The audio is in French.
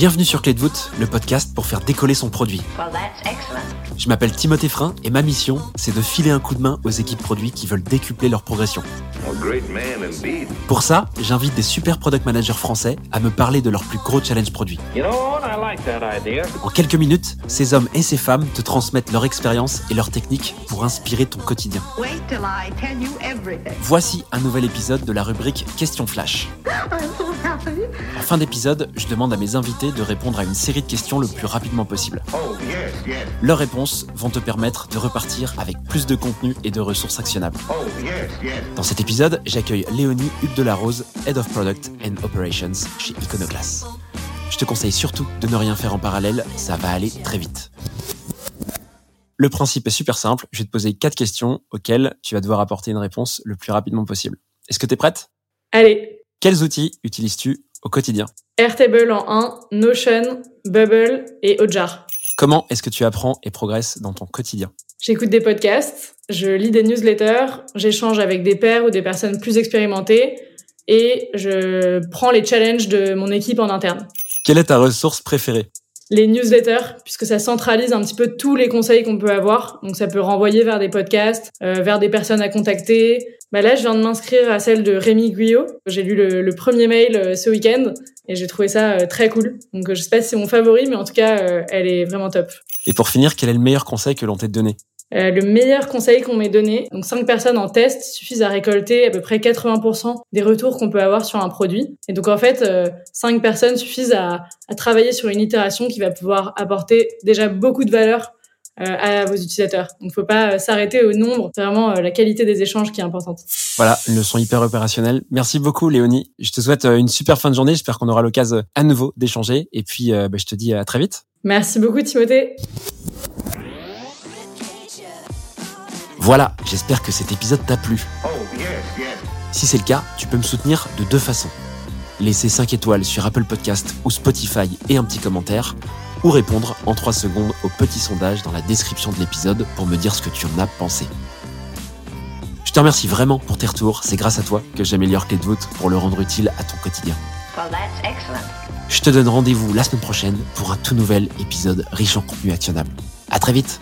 Bienvenue sur Clé de voûte, le podcast pour faire décoller son produit. Je m'appelle Timothée Frein et ma mission, c'est de filer un coup de main aux équipes produits qui veulent décupler leur progression. Pour ça, j'invite des super product managers français à me parler de leurs plus gros challenges produits. En quelques minutes, ces hommes et ces femmes te transmettent leur expérience et leurs techniques pour inspirer ton quotidien. Voici un nouvel épisode de la rubrique Question Flash. En fin d'épisode, je demande à mes invités de répondre à une série de questions le plus rapidement possible. Leurs réponses vont te permettre de repartir avec plus de contenu et de ressources actionnables. Dans cet épisode, j'accueille Léonie Hugues de la Rose, Head of Product and Operations chez Iconoclast. Je te conseille surtout de ne rien faire en parallèle, ça va aller très vite. Le principe est super simple, je vais te poser quatre questions auxquelles tu vas devoir apporter une réponse le plus rapidement possible. Est-ce que tu es prête? Allez. Quels outils utilises-tu au quotidien? Airtable en 1, Notion, Bubble et Ojar. Comment est-ce que tu apprends et progresses dans ton quotidien? J'écoute des podcasts, je lis des newsletters, j'échange avec des pairs ou des personnes plus expérimentées et je prends les challenges de mon équipe en interne. Quelle est ta ressource préférée? Les newsletters, puisque ça centralise un petit peu tous les conseils qu'on peut avoir. Donc ça peut renvoyer vers des podcasts, euh, vers des personnes à contacter. Bah là, je viens de m'inscrire à celle de Rémi Guyot. J'ai lu le, premier mail euh, ce week-end et j'ai trouvé ça euh, très cool. Donc je sais pas si c'est mon favori, mais en tout cas, elle est vraiment top. Et pour finir, quel est le meilleur conseil que l'on t'ait donné? Euh, le meilleur conseil qu'on m'ait donné, donc 5 personnes en test suffisent à récolter à peu près 80% des retours qu'on peut avoir sur un produit. Et donc en fait, euh, 5 personnes suffisent à, à, travailler sur une itération qui va pouvoir apporter déjà beaucoup de valeur euh, à vos utilisateurs. Donc faut pas s'arrêter au nombre, c'est vraiment la qualité des échanges qui est importante. Voilà, une leçon hyper opérationnelle. Merci beaucoup Léonie. Je te souhaite une super fin de journée. J'espère qu'on aura l'occasion à nouveau d'échanger. Et puis bah, je te dis à très vite. Merci beaucoup Timothée. Voilà, j'espère que cet épisode t'a plu. Si c'est le cas, tu peux me soutenir de deux façons. Laisser 5 étoiles sur Apple Podcast ou Spotify et un petit commentaire, ou répondre en 3 secondes au petit sondage dans la description de l'épisode pour me dire ce que tu en as pensé. Je te remercie vraiment pour tes retours, c'est grâce à toi que j'améliore Clé de voûte pour le rendre utile à ton quotidien. Je te donne rendez-vous la semaine prochaine pour un tout nouvel épisode riche en contenu actionnable. À très vite.